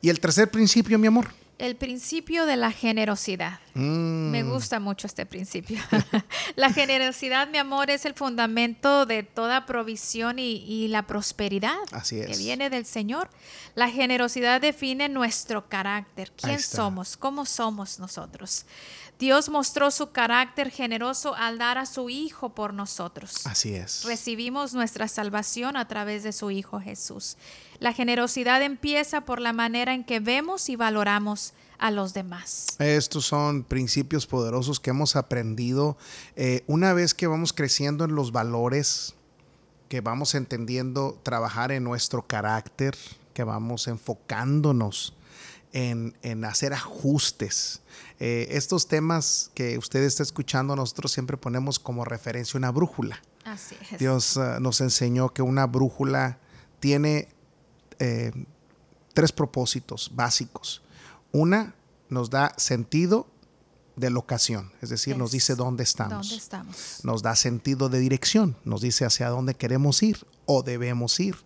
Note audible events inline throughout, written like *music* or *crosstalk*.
¿Y el tercer principio, mi amor? El principio de la generosidad. Mm. Me gusta mucho este principio. *laughs* la generosidad, mi amor, es el fundamento de toda provisión y, y la prosperidad Así es. que viene del Señor. La generosidad define nuestro carácter. ¿Quién somos? ¿Cómo somos nosotros? Dios mostró su carácter generoso al dar a su Hijo por nosotros. Así es. Recibimos nuestra salvación a través de su Hijo Jesús. La generosidad empieza por la manera en que vemos y valoramos a los demás. Estos son principios poderosos que hemos aprendido eh, una vez que vamos creciendo en los valores, que vamos entendiendo trabajar en nuestro carácter, que vamos enfocándonos en, en hacer ajustes. Eh, estos temas que usted está escuchando, nosotros siempre ponemos como referencia una brújula. Así es. Dios ah, nos enseñó que una brújula tiene eh, tres propósitos básicos. Una nos da sentido de locación, es decir, nos dice dónde estamos. ¿Dónde estamos? Nos da sentido de dirección, nos dice hacia dónde queremos ir o debemos ir.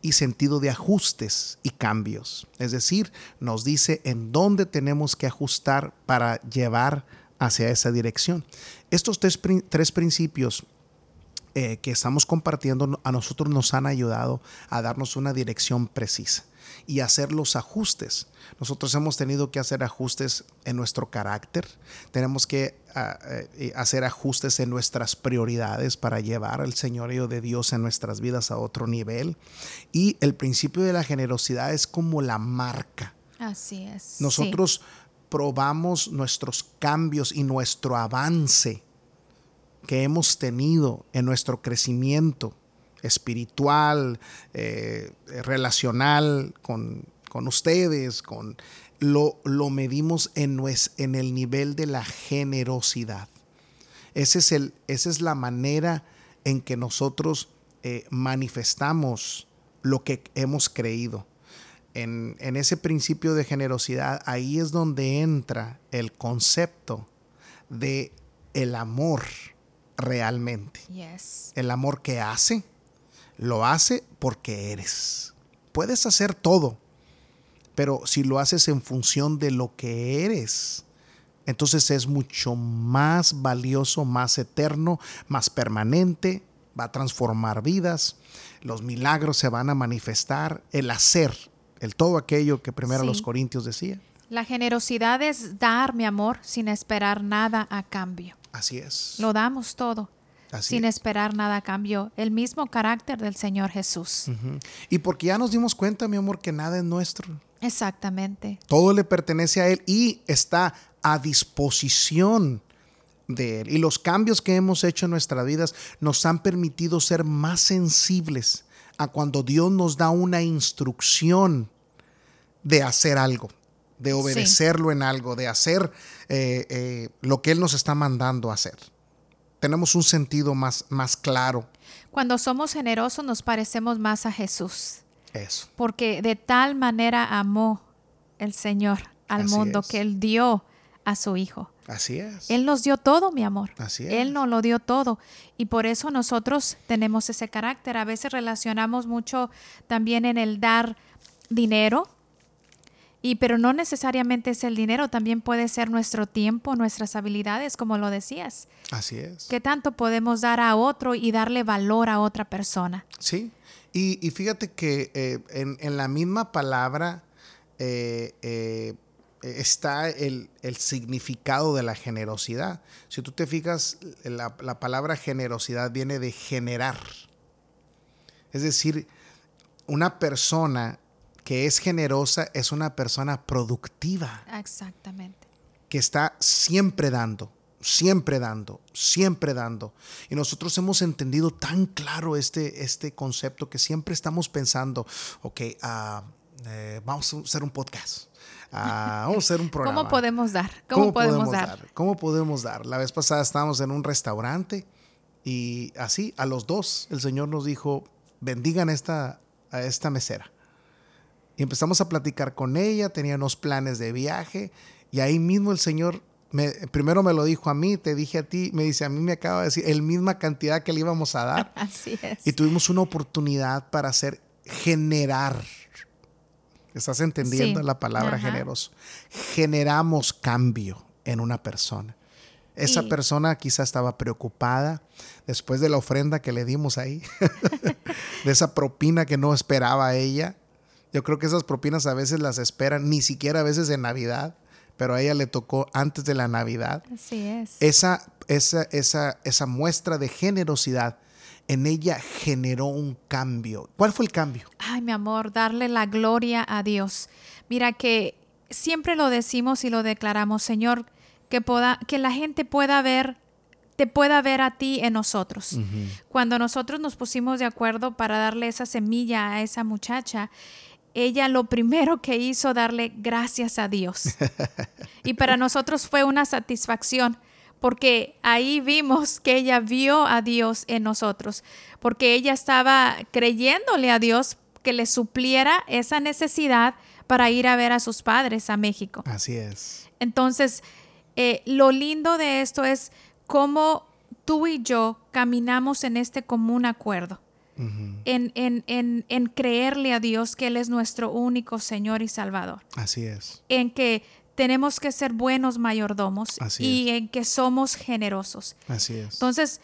Y sentido de ajustes y cambios, es decir, nos dice en dónde tenemos que ajustar para llevar hacia esa dirección. Estos tres, tres principios eh, que estamos compartiendo a nosotros nos han ayudado a darnos una dirección precisa y hacer los ajustes. Nosotros hemos tenido que hacer ajustes en nuestro carácter, tenemos que ah, eh, hacer ajustes en nuestras prioridades para llevar al señorío de Dios en nuestras vidas a otro nivel. Y el principio de la generosidad es como la marca. Así es. sí. Nosotros probamos nuestros cambios y nuestro avance que hemos tenido en nuestro crecimiento espiritual, eh, relacional con, con ustedes, con, lo, lo medimos en, en el nivel de la generosidad. Es el, esa es la manera en que nosotros eh, manifestamos lo que hemos creído. En, en ese principio de generosidad, ahí es donde entra el concepto de el amor realmente. Yes. El amor que hace, lo hace porque eres. Puedes hacer todo, pero si lo haces en función de lo que eres, entonces es mucho más valioso, más eterno, más permanente, va a transformar vidas, los milagros se van a manifestar, el hacer, el todo aquello que primero Sí. los Corintios decía. La generosidad es dar, mi amor, sin esperar nada a cambio. Así es. Lo damos todo, Así sin es. esperar nada a cambio. El mismo carácter del Señor Jesús. Y porque ya nos dimos cuenta, mi amor, que nada es nuestro. Exactamente. Todo le pertenece a Él y está a disposición de Él. Y los cambios que hemos hecho en nuestras vidas nos han permitido ser más sensibles a cuando Dios nos da una instrucción de hacer algo, de obedecerlo en algo, de hacer eh, eh, lo que Él nos está mandando a hacer. Tenemos un sentido más, más claro. Cuando somos generosos nos parecemos más a Jesús, Eso. porque de tal manera amó el Señor al Así mundo es. que Él dio a su Hijo. Así es. Él nos dio todo, mi amor. Así es. Él nos lo dio todo. Y por eso nosotros tenemos ese carácter. A veces relacionamos mucho también en el dar dinero. Y pero no necesariamente es el dinero, también puede ser nuestro tiempo, nuestras habilidades, como lo decías. Así es. ¿Qué tanto podemos dar a otro y darle valor a otra persona? Sí, y, y fíjate que eh, en, en la misma palabra eh, eh, está el, el significado de la generosidad. Si tú te fijas, la, la palabra generosidad viene de generar. Es decir, una persona que es generosa es una persona productiva Exactamente. que está siempre dando, siempre dando, siempre dando. Y nosotros hemos entendido tan claro este, este concepto que siempre estamos pensando, ok, ah, eh, vamos a hacer un podcast, ah, *laughs* vamos a hacer un programa. ¿Cómo podemos dar? ¿Cómo, podemos, dar? ¿Cómo podemos dar? La vez pasada estábamos en un restaurante y así, a los dos, el Señor nos dijo, bendigan esta, a esta mesera. Y empezamos a platicar con ella, tenía unos planes de viaje y ahí mismo el Señor, me, primero me lo dijo a mí, te dije a ti, me dice, a mí me acaba de decir el misma cantidad que le íbamos a dar. *laughs* Así es. Y tuvimos una oportunidad para hacer, generar ¿Estás entendiendo Sí. la palabra Ajá. generoso? Generamos cambio en una persona. Esa Y- persona quizá estaba preocupada después de la ofrenda que le dimos ahí, *laughs* de esa propina que no esperaba ella. Yo creo que esas propinas a veces las esperan, ni siquiera a veces en Navidad, pero a ella le tocó antes de la Navidad. Así es. Esa, esa, esa, esa muestra de generosidad en ella generó un cambio. ¿Cuál fue el cambio? Ay, mi amor, darle la gloria a Dios. Mira que siempre lo decimos y lo declaramos, Señor, que, poda- que la gente pueda ver, te pueda ver a ti en nosotros. Cuando nosotros nos pusimos de acuerdo para darle esa semilla a esa muchacha, ella lo primero que hizo darle gracias a Dios. *laughs* y para nosotros fue una satisfacción porque ahí vimos que ella vio a Dios en nosotros, porque ella estaba creyéndole a Dios que le supliera esa necesidad para ir a ver a sus padres a México. Así es. Entonces, eh, lo lindo de esto es cómo tú y yo caminamos en este común acuerdo, en, en- en- en creerle a Dios que Él es nuestro único Señor y Salvador, Así es. en que tenemos que ser buenos mayordomos Así y en que somos generosos. Así es. Entonces,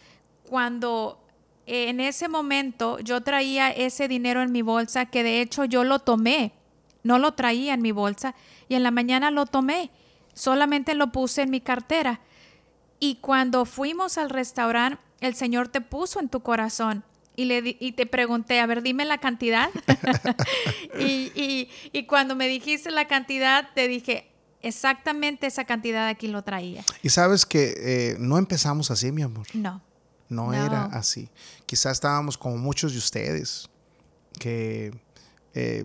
cuando en ese momento yo traía ese dinero en mi bolsa, que de hecho yo lo tomé, no lo traía en mi bolsa, y en la mañana lo tomé, solamente lo puse en mi cartera. Y cuando fuimos al restaurante, el Señor te puso en tu corazón. Y, le di- y te pregunté, a ver, dime la cantidad. *laughs* y, y- y cuando me dijiste la cantidad, te dije, exactamente esa cantidad aquí lo traía. y sabes que eh, no empezamos así, mi amor. No. No, No. era así. Quizás estábamos como muchos de ustedes, que eh,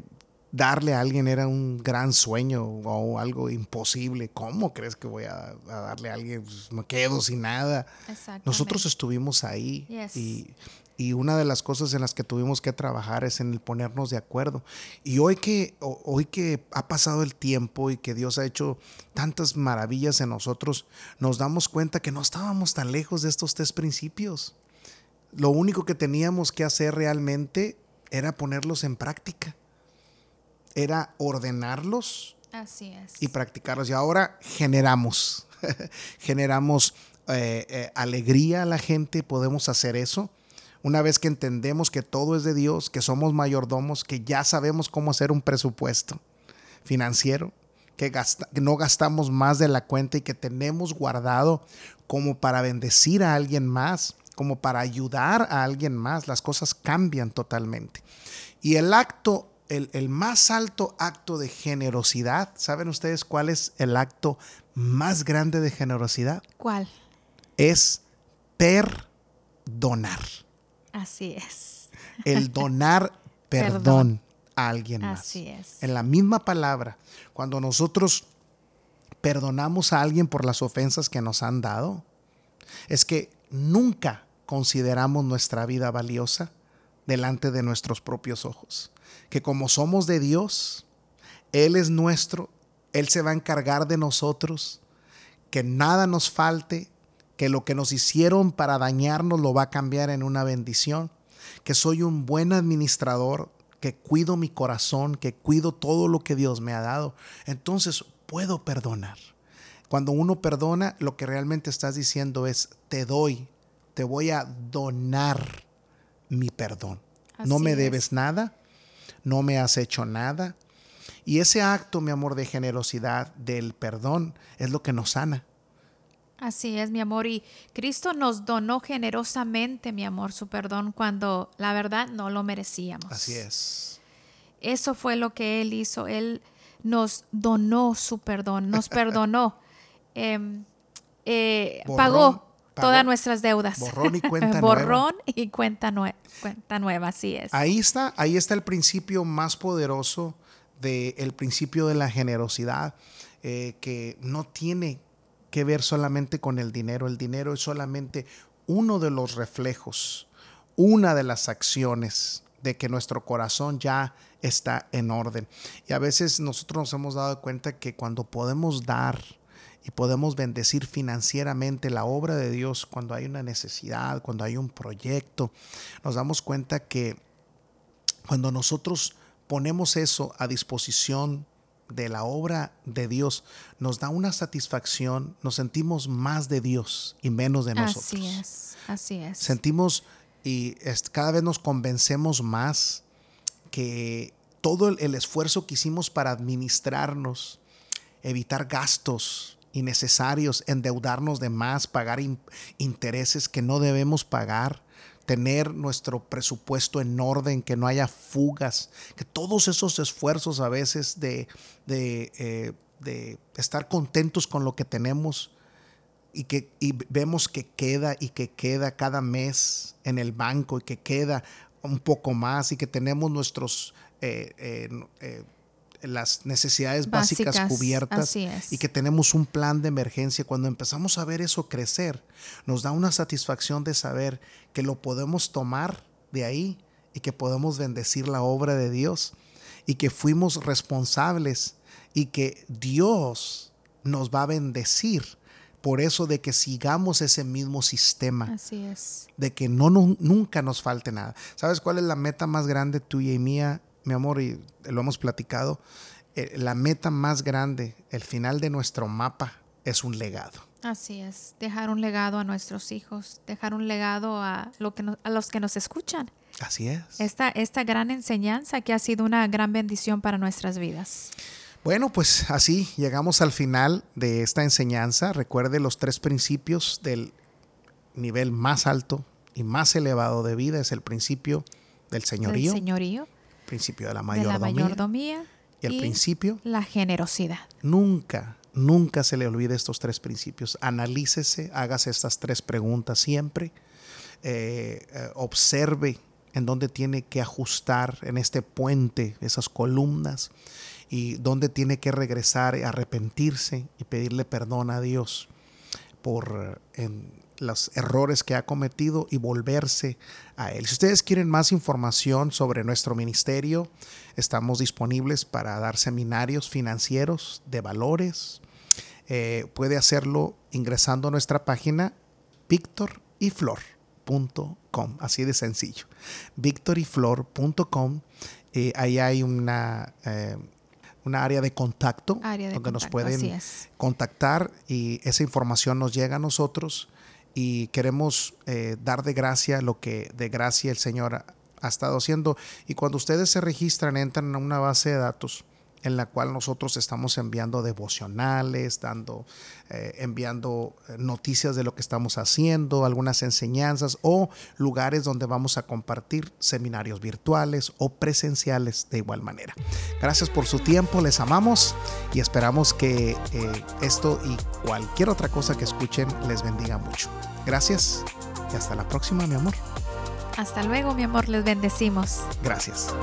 darle a alguien era un gran sueño o algo imposible. ¿Cómo crees que voy a, a darle a alguien? Pues, me quedo sin nada. Nosotros estuvimos ahí Yes. y, y una de las cosas en las que tuvimos que trabajar es en el ponernos de acuerdo. Y hoy que, ho- hoy que ha pasado el tiempo y que Dios ha hecho tantas maravillas en nosotros, nos damos cuenta que no estábamos tan lejos de estos tres principios. Lo único que teníamos que hacer realmente era ponerlos en práctica. Era ordenarlos Así es. y practicarlos. Y ahora generamos, *laughs* generamos eh, eh, alegría a la gente, podemos hacer eso. Una vez que entendemos que todo es de Dios, que somos mayordomos, que ya sabemos cómo hacer un presupuesto financiero, que, gasta- que no gastamos más de la cuenta y que tenemos guardado como para bendecir a alguien más, como para ayudar a alguien más, las cosas cambian totalmente. Y el acto, el, el más alto acto de generosidad, ¿saben ustedes cuál es el acto más grande de generosidad? ¿Cuál? Es perdonar. Así es. El *laughs* donar perdón, Perdón. a alguien más. Así es. En la misma palabra, cuando nosotros perdonamos a alguien por las ofensas que nos han dado, es que nunca consideramos nuestra vida valiosa delante de nuestros propios ojos. Que como somos de Dios, Él es nuestro, Él se va a encargar de nosotros, que nada nos falte, que lo que nos hicieron para dañarnos lo va a cambiar en una bendición, que soy un buen administrador, que cuido mi corazón, que cuido todo lo que Dios me ha dado. Entonces puedo perdonar. Cuando uno perdona, lo que realmente estás diciendo es, te doy, te voy a donar mi perdón. no me es. debes nada, no me has hecho nada. Y ese acto, mi amor, de generosidad, del perdón, es lo que nos sana. Así es, mi amor. Y Cristo nos donó generosamente, mi amor, su perdón cuando la verdad no lo merecíamos. Así es. Eso fue lo que Él hizo. Él nos donó su perdón, nos *laughs* perdonó. Em, eh, Borrón, pagó, pagó. todas nuestras deudas. Borrón y cuenta *laughs* nueva. Borrón y cuenta, nue- cuenta nueva, así es. Ahí está, ahí está el principio más poderoso del principio de la generosidad, eh, que no tiene que ver solamente con el dinero. El dinero es solamente uno de los reflejos, una de las acciones de que nuestro corazón ya está en orden. Y a veces nosotros nos hemos dado cuenta que cuando podemos dar y podemos bendecir financieramente la obra de Dios, cuando hay una necesidad, cuando hay un proyecto, nos damos cuenta que cuando nosotros ponemos eso a disposición de la obra de Dios, nos da una satisfacción, nos sentimos más de Dios y menos de nosotros. Así es, así es. Sentimos y cada vez nos convencemos más que todo el, esfuerzo que hicimos para administrarnos, evitar gastos innecesarios, endeudarnos de más, pagar intereses que no debemos pagar, tener nuestro presupuesto en orden, que no haya fugas, que todos esos esfuerzos a veces de, eh, de, estar contentos con lo que tenemos y que y vemos que queda y que queda cada mes en el banco y que queda un poco más y que tenemos nuestros eh, eh, las necesidades básicas, cubiertas y que tenemos un plan de emergencia, cuando empezamos a ver eso crecer, nos da una satisfacción de saber que lo podemos tomar de ahí y que podemos bendecir la obra de Dios y que fuimos responsables y que Dios nos va a bendecir por eso de que sigamos ese mismo sistema. Así es. De que no, nunca nos falte nada. ¿Sabes cuál es la meta más grande tuya y mía mi amor, y lo hemos platicado, eh, la meta más grande, el final de nuestro mapa es un legado. Así es, dejar un legado a nuestros hijos, dejar un legado a, lo que a los que nos escuchan. Así es. Esta, esta gran enseñanza que ha sido una gran bendición para nuestras vidas. Bueno, pues así llegamos al final de esta enseñanza. Recuerde los tres principios del nivel más alto y más elevado de vida. Es el principio del señorío. Del señorío principio de la mayordomía, y el principio la generosidad. Nunca, nunca se le olvide estos tres principios. Analícese, hágase estas tres preguntas siempre. Eh, eh, observe en dónde tiene que ajustar en este puente esas columnas y dónde tiene que regresar, arrepentirse y pedirle perdón a Dios por los errores que ha cometido y volverse a Él. Si ustedes quieren más información sobre nuestro ministerio, estamos disponibles para dar seminarios financieros de valores. Eh, puede hacerlo ingresando a nuestra página victoryflor.com, así de sencillo. victoryflor.com, eh, ahí hay una... Eh, una área de contacto donde nos pueden contactar y esa información nos llega a nosotros y queremos eh, dar de gracia lo que de gracia el Señor ha estado haciendo. Y cuando ustedes se registran, entran a una base de datos en la cual nosotros estamos enviando devocionales, dando, eh, enviando eh, noticias de lo que estamos haciendo, algunas enseñanzas o lugares donde vamos a compartir seminarios virtuales o presenciales de igual manera. Gracias por su tiempo, les amamos y esperamos que eh, esto y cualquier otra cosa que escuchen les bendiga mucho. Gracias y hasta la próxima, mi amor. Hasta luego, mi amor, les bendecimos. Gracias.